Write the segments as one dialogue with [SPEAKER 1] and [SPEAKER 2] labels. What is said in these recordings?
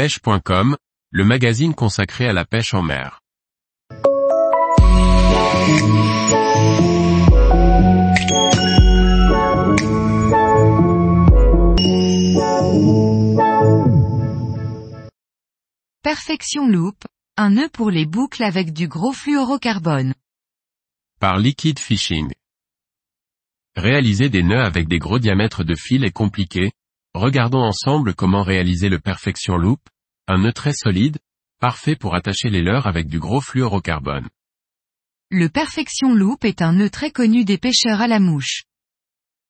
[SPEAKER 1] pêche.com, le magazine consacré à la pêche en mer.
[SPEAKER 2] Perfection Loop, un nœud pour les boucles avec du gros fluorocarbone.
[SPEAKER 1] Par Liquid Fishing. Réaliser des nœuds avec des gros diamètres de fil est compliqué. Regardons ensemble comment réaliser le Perfection Loop, un nœud très solide, parfait pour attacher les leurres avec du gros fluorocarbone.
[SPEAKER 2] Le Perfection Loop est un nœud très connu des pêcheurs à la mouche.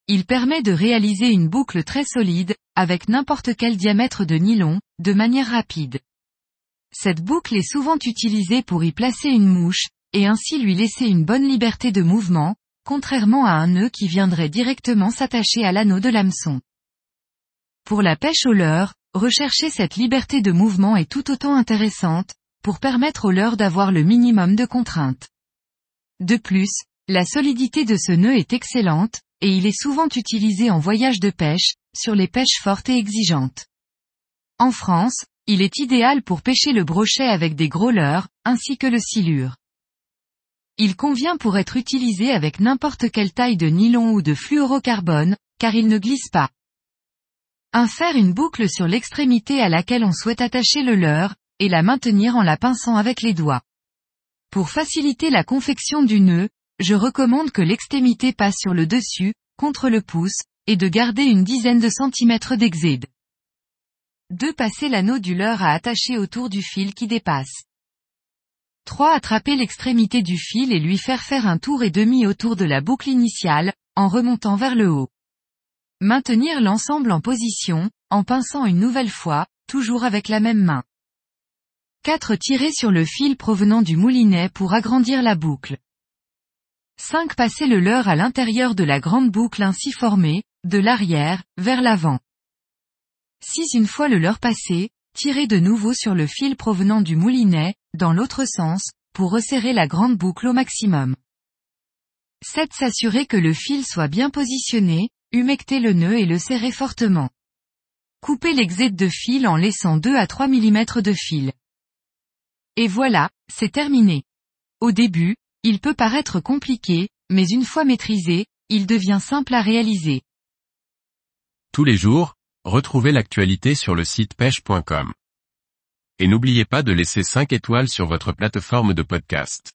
[SPEAKER 2] Il permet de réaliser une boucle très solide, avec n'importe quel diamètre de nylon, de manière rapide. Cette boucle est souvent utilisée pour y placer une mouche, et ainsi lui laisser une bonne liberté de mouvement, contrairement à un nœud qui viendrait directement s'attacher à l'anneau de l'hameçon. Pour la pêche au leurre, rechercher cette liberté de mouvement est tout autant intéressante, pour permettre au leurre d'avoir le minimum de contraintes. De plus, la solidité de ce nœud est excellente, et il est souvent utilisé en voyage de pêche, sur les pêches fortes et exigeantes. En France, il est idéal pour pêcher le brochet avec des gros leurres, ainsi que le silure. Il convient pour être utilisé avec n'importe quelle taille de nylon ou de fluorocarbone, car il ne glisse pas. Infer une boucle sur l'extrémité à laquelle on souhaite attacher le leurre, et la maintenir en la pinçant avec les doigts. Pour faciliter la confection du nœud, je recommande que l'extrémité passe sur le dessus, contre le pouce, et de garder une dizaine de centimètres d'exède. 2. Passer l'anneau du leurre à attacher autour du fil qui dépasse. 3. Attraper l'extrémité du fil et lui faire faire un tour et demi autour de la boucle initiale, en remontant vers le haut. Maintenir l'ensemble en position, en pinçant une nouvelle fois, toujours avec la même main. 4. Tirer sur le fil provenant du moulinet pour agrandir la boucle. 5. Passer le leurre à l'intérieur de la grande boucle ainsi formée, de l'arrière, vers l'avant. 6. Une fois le leurre passé, tirer de nouveau sur le fil provenant du moulinet, dans l'autre sens, pour resserrer la grande boucle au maximum. 7. S'assurer que le fil soit bien positionné, humecter le nœud et le serrer fortement. Couper l'exède de fil en laissant 2 à 3 mm de fil. Et voilà, c'est terminé. Au début, il peut paraître compliqué, mais une fois maîtrisé, il devient simple à réaliser.
[SPEAKER 1] Tous les jours, retrouvez l'actualité sur le site pêche.com. Et n'oubliez pas de laisser 5 étoiles sur votre plateforme de podcast.